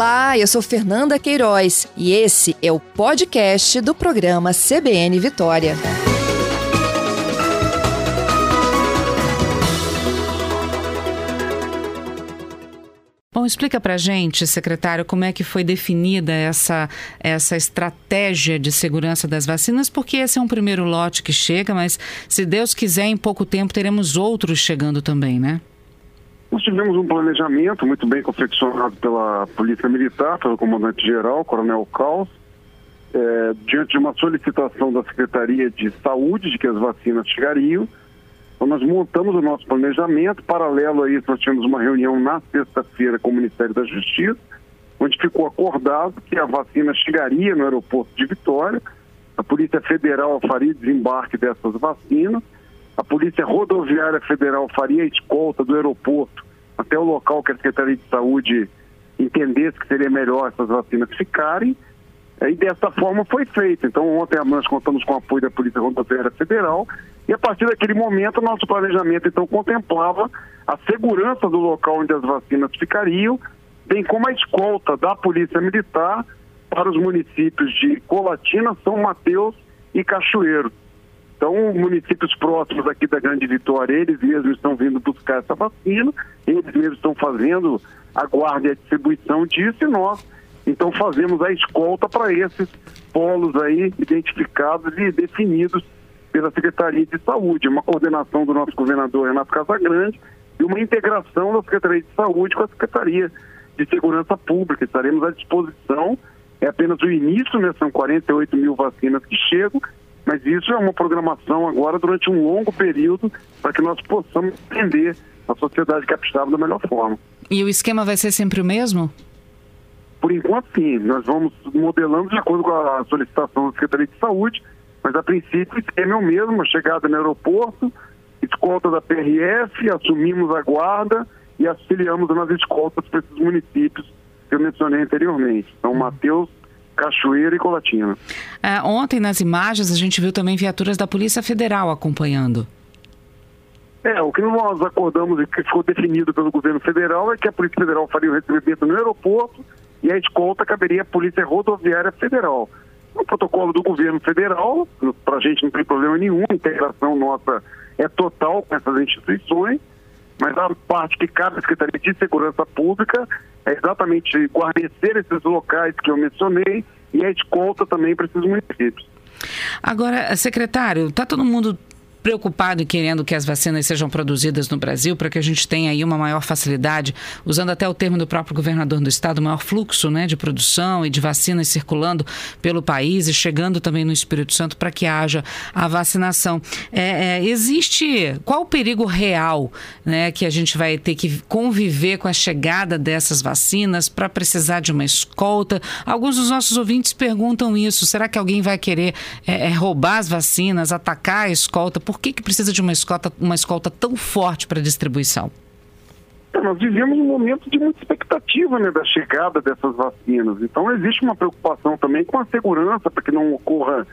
Olá, eu sou Fernanda Queiroz e esse é o podcast do programa CBN Vitória. Bom, explica para gente, secretário, como é que foi definida essa, essa estratégia de segurança das vacinas, porque esse é um primeiro lote que chega, mas se Deus quiser, em pouco tempo teremos outros chegando também, né? Nós tivemos um planejamento muito bem confeccionado pela Polícia Militar, pelo comandante-geral, Coronel Caos, é, diante de uma solicitação da Secretaria de Saúde de que as vacinas chegariam. Então, nós montamos o nosso planejamento. Paralelo a isso, nós tivemos uma reunião na sexta-feira com o Ministério da Justiça, onde ficou acordado que a vacina chegaria no aeroporto de Vitória. A Polícia Federal faria desembarque dessas vacinas a Polícia Rodoviária Federal faria a escolta do aeroporto até o local que a Secretaria de Saúde entendesse que seria melhor essas vacinas ficarem. E dessa forma foi feito. Então, ontem nós contamos com o apoio da Polícia Rodoviária Federal e a partir daquele momento, nosso planejamento então contemplava a segurança do local onde as vacinas ficariam, bem como a escolta da Polícia Militar para os municípios de Colatina, São Mateus e Cachoeiro. Então, municípios próximos aqui da Grande Vitória, eles mesmos estão vindo buscar essa vacina, eles mesmos estão fazendo a guarda e a distribuição disso e nós, então, fazemos a escolta para esses polos aí identificados e definidos pela Secretaria de Saúde, uma coordenação do nosso governador Renato Casagrande e uma integração da Secretaria de Saúde com a Secretaria de Segurança Pública. Estaremos à disposição, é apenas o início, né? são 48 mil vacinas que chegam, mas isso é uma programação agora durante um longo período para que nós possamos atender a sociedade capixaba da melhor forma. E o esquema vai ser sempre o mesmo? Por enquanto, sim. Nós vamos modelando de acordo com a solicitação da Secretaria de Saúde, mas a princípio o esquema é o mesmo, a chegada no aeroporto, escolta da PRF, assumimos a guarda e auxiliamos nas escoltas para esses municípios que eu mencionei anteriormente. Então, Mateus, Cachoeira e Colatina. É, ontem, nas imagens, a gente viu também viaturas da Polícia Federal acompanhando. É, o que nós acordamos e que ficou definido pelo governo federal é que a Polícia Federal faria o recebimento no aeroporto e a escolta caberia à Polícia Rodoviária Federal. O protocolo do governo federal, para a gente não tem problema nenhum, a integração nossa é total com essas instituições, mas a parte que cabe à Secretaria de Segurança Pública é exatamente guarnecer esses locais que eu mencionei e a escolta também para esses municípios. Agora, secretário, está todo mundo preocupado e querendo que as vacinas sejam produzidas no Brasil para que a gente tenha aí uma maior facilidade, usando até o termo do próprio governador do estado, maior fluxo né, de produção e de vacinas circulando pelo país e chegando também no Espírito Santo para que haja a vacinação. É, é, existe qual o perigo real né, que a gente vai ter que conviver com a chegada dessas vacinas para precisar de uma escolta? Alguns dos nossos ouvintes perguntam isso. Será que alguém vai querer é, é roubar as vacinas, atacar a escolta? Por que, que precisa de uma escolta, uma escolta tão forte para distribuição? É, nós vivemos um momento de muita expectativa né, da chegada dessas vacinas. Então, existe uma preocupação também com a segurança, para que não ocorra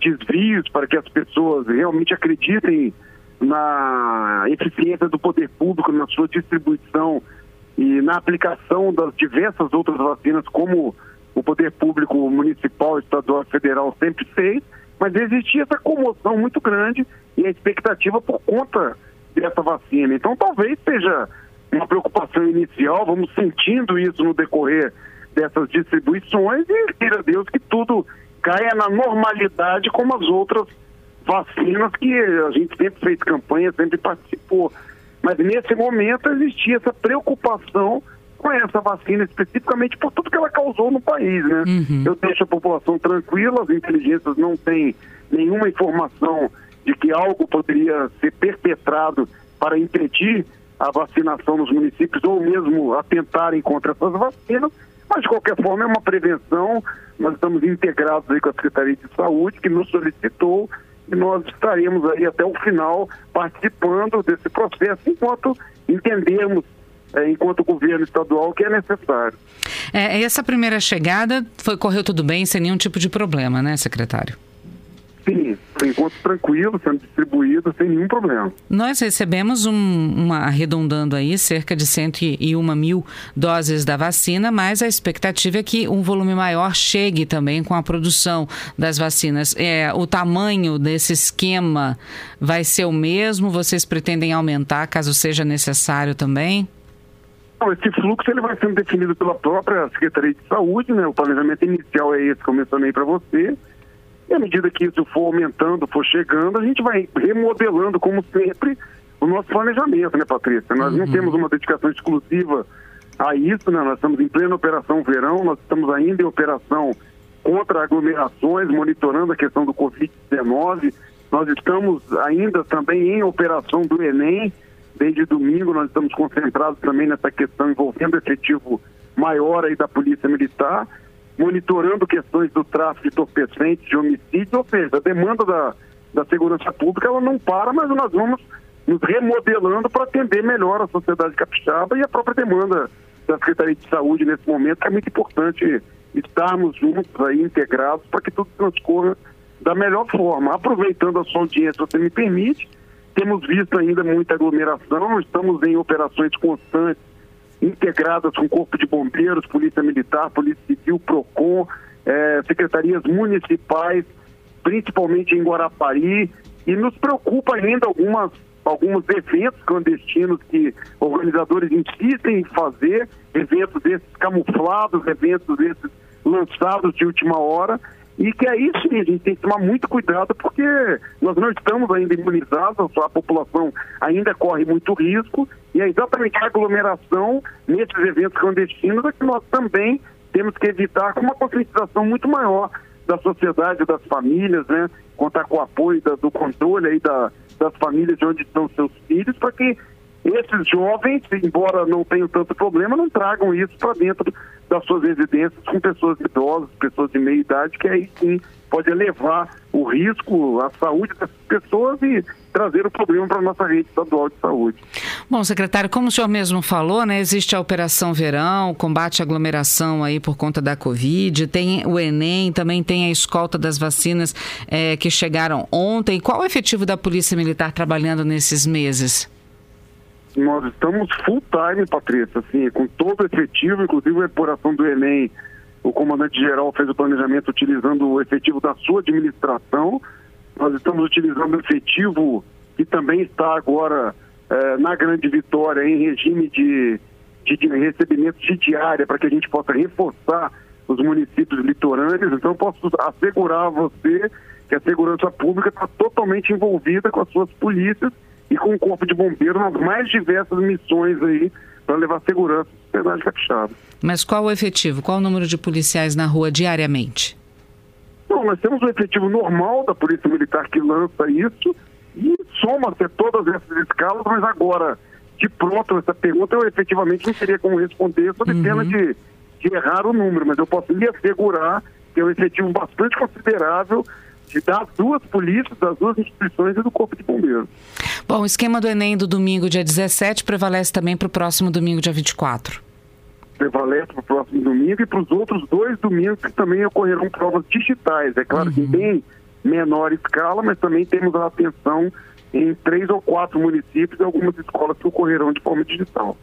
desvios, para que as pessoas realmente acreditem na eficiência do poder público, na sua distribuição e na aplicação das diversas outras vacinas, como o poder público municipal, estadual e federal sempre fez. Mas existia essa comoção muito grande e a expectativa por conta dessa vacina. Então talvez seja uma preocupação inicial, vamos sentindo isso no decorrer dessas distribuições e queira Deus que tudo caia na normalidade como as outras vacinas que a gente sempre fez campanha, sempre participou. Mas nesse momento existia essa preocupação com essa vacina, especificamente por tudo que ela causou no país, né? Uhum. Eu deixo a população tranquila, as inteligências não têm nenhuma informação de que algo poderia ser perpetrado para impedir a vacinação nos municípios ou mesmo atentarem contra essas vacinas, mas de qualquer forma é uma prevenção. Nós estamos integrados aí com a Secretaria de Saúde, que nos solicitou, e nós estaremos aí até o final participando desse processo enquanto entendemos é, enquanto governo estadual que é necessário. É, essa primeira chegada foi correu tudo bem sem nenhum tipo de problema, né, secretário? Sim, por enquanto, tranquilo, sendo distribuído sem nenhum problema. Nós recebemos, um, uma, arredondando aí, cerca de 101 mil doses da vacina, mas a expectativa é que um volume maior chegue também com a produção das vacinas. É, o tamanho desse esquema vai ser o mesmo? Vocês pretendem aumentar caso seja necessário também? Não, esse fluxo ele vai sendo definido pela própria Secretaria de Saúde, né? O planejamento inicial é esse que eu mencionei para você. E à medida que isso for aumentando, for chegando, a gente vai remodelando, como sempre, o nosso planejamento, né, Patrícia? Nós uhum. não temos uma dedicação exclusiva a isso, né? Nós estamos em plena operação verão, nós estamos ainda em operação contra aglomerações, monitorando a questão do Covid-19. Nós estamos ainda também em operação do Enem, Desde domingo nós estamos concentrados também nessa questão envolvendo efetivo maior aí da Polícia Militar, monitorando questões do tráfico de entorpecentes, de homicídio, ou seja, a demanda da, da segurança pública ela não para, mas nós vamos nos remodelando para atender melhor a sociedade capixaba e a própria demanda da Secretaria de Saúde nesse momento, é muito importante estarmos juntos aí, integrados, para que tudo transcorra da melhor forma. Aproveitando a sua audiência, se você me permite, temos visto ainda muita aglomeração, estamos em operações constantes, integradas com Corpo de Bombeiros, Polícia Militar, Polícia Civil, PROCON, eh, secretarias municipais, principalmente em Guarapari, e nos preocupa ainda algumas, alguns eventos clandestinos que organizadores insistem em fazer, eventos desses camuflados, eventos desses lançados de última hora, e que aí sim a gente tem que tomar muito cuidado porque nós não estamos ainda imunizados, a população ainda corre muito risco e é exatamente a aglomeração nesses eventos clandestinos é que nós também temos que evitar com uma conscientização muito maior da sociedade, das famílias, né? Contar com o apoio da, do controle aí da, das famílias de onde estão seus filhos, para que esses jovens, embora não tenham tanto problema, não tragam isso para dentro das suas residências com pessoas idosas, pessoas de meia idade, que aí sim pode elevar o risco à saúde das pessoas e trazer o problema para a nossa rede estadual de saúde. Bom, secretário, como o senhor mesmo falou, né, existe a Operação Verão, combate à aglomeração aí por conta da Covid, tem o Enem, também tem a escolta das vacinas é, que chegaram ontem. Qual o efetivo da Polícia Militar trabalhando nesses meses? Nós estamos full time, Patrícia, assim, com todo o efetivo, inclusive a epuração do Enem. O comandante-geral fez o planejamento utilizando o efetivo da sua administração. Nós estamos utilizando o efetivo que também está agora eh, na Grande Vitória em regime de, de, de recebimento de diária para que a gente possa reforçar os municípios litorâneos. Então, posso assegurar a você que a segurança pública está totalmente envolvida com as suas polícias e com o Corpo de Bombeiros nas mais diversas missões aí para levar segurança à sociedade capixaba. Mas qual o efetivo? Qual o número de policiais na rua diariamente? Bom, nós temos o efetivo normal da Polícia Militar que lança isso e soma-se todas essas escalas, mas agora, de pronto, essa pergunta eu efetivamente não teria como responder sob uhum. pena de, de errar o número, mas eu posso lhe assegurar que é um efetivo bastante considerável das duas polícias, das duas instituições e do Corpo de Bombeiros. Bom, o esquema do Enem do domingo, dia 17, prevalece também para o próximo domingo, dia 24? Prevalece para o próximo domingo e para os outros dois domingos que também ocorrerão provas digitais. É claro uhum. que bem menor escala, mas também temos a atenção em três ou quatro municípios algumas escolas que ocorrerão de forma digital.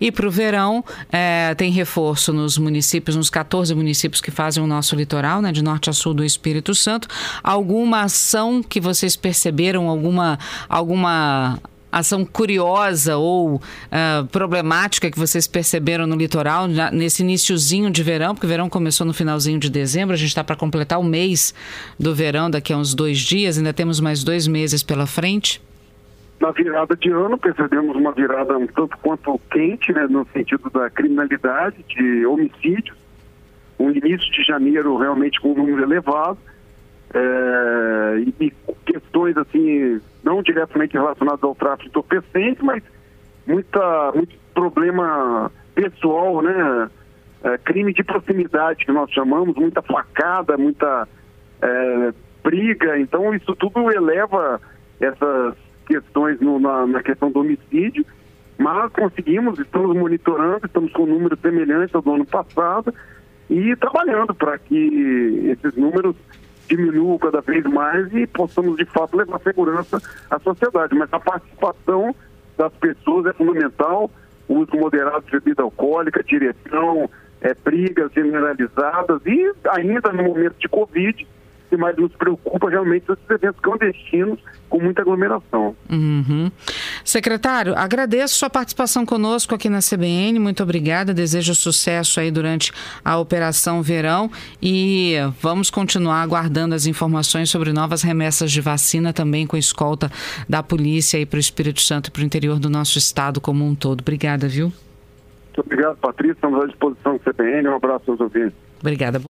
E para o verão, é, tem reforço nos municípios, nos 14 municípios que fazem o nosso litoral, né, de norte a sul do Espírito Santo. Alguma ação que vocês perceberam, alguma, alguma ação curiosa ou uh, problemática que vocês perceberam no litoral nesse iníciozinho de verão, porque o verão começou no finalzinho de dezembro, a gente está para completar o mês do verão daqui a uns dois dias, ainda temos mais dois meses pela frente? Na virada de ano, percebemos uma virada um tanto quanto quente, né, no sentido da criminalidade, de homicídios. Um início de janeiro realmente com um número elevado. É, e questões assim não diretamente relacionados ao tráfico entorpecente, mas muita, muito problema pessoal, né? É, crime de proximidade que nós chamamos, muita facada, muita é, briga. Então isso tudo eleva essas questões no, na, na, questão do homicídio, mas conseguimos, estamos monitorando, estamos com números semelhantes ao do ano passado e trabalhando para que esses números diminua cada vez mais e possamos, de fato, levar segurança à sociedade. Mas a participação das pessoas é fundamental, o uso moderado de bebida alcoólica, direção, é, brigas generalizadas e ainda no momento de Covid, que mais nos preocupa realmente esses eventos clandestinos com muita aglomeração. Uhum. Secretário, agradeço sua participação conosco aqui na CBN, muito obrigada, desejo sucesso aí durante a Operação Verão e vamos continuar aguardando as informações sobre novas remessas de vacina também com escolta da polícia aí para o Espírito Santo e para o interior do nosso estado como um todo. Obrigada, viu? Muito obrigado, Patrícia. Estamos à disposição do CBN. Um abraço aos ouvintes. Obrigada.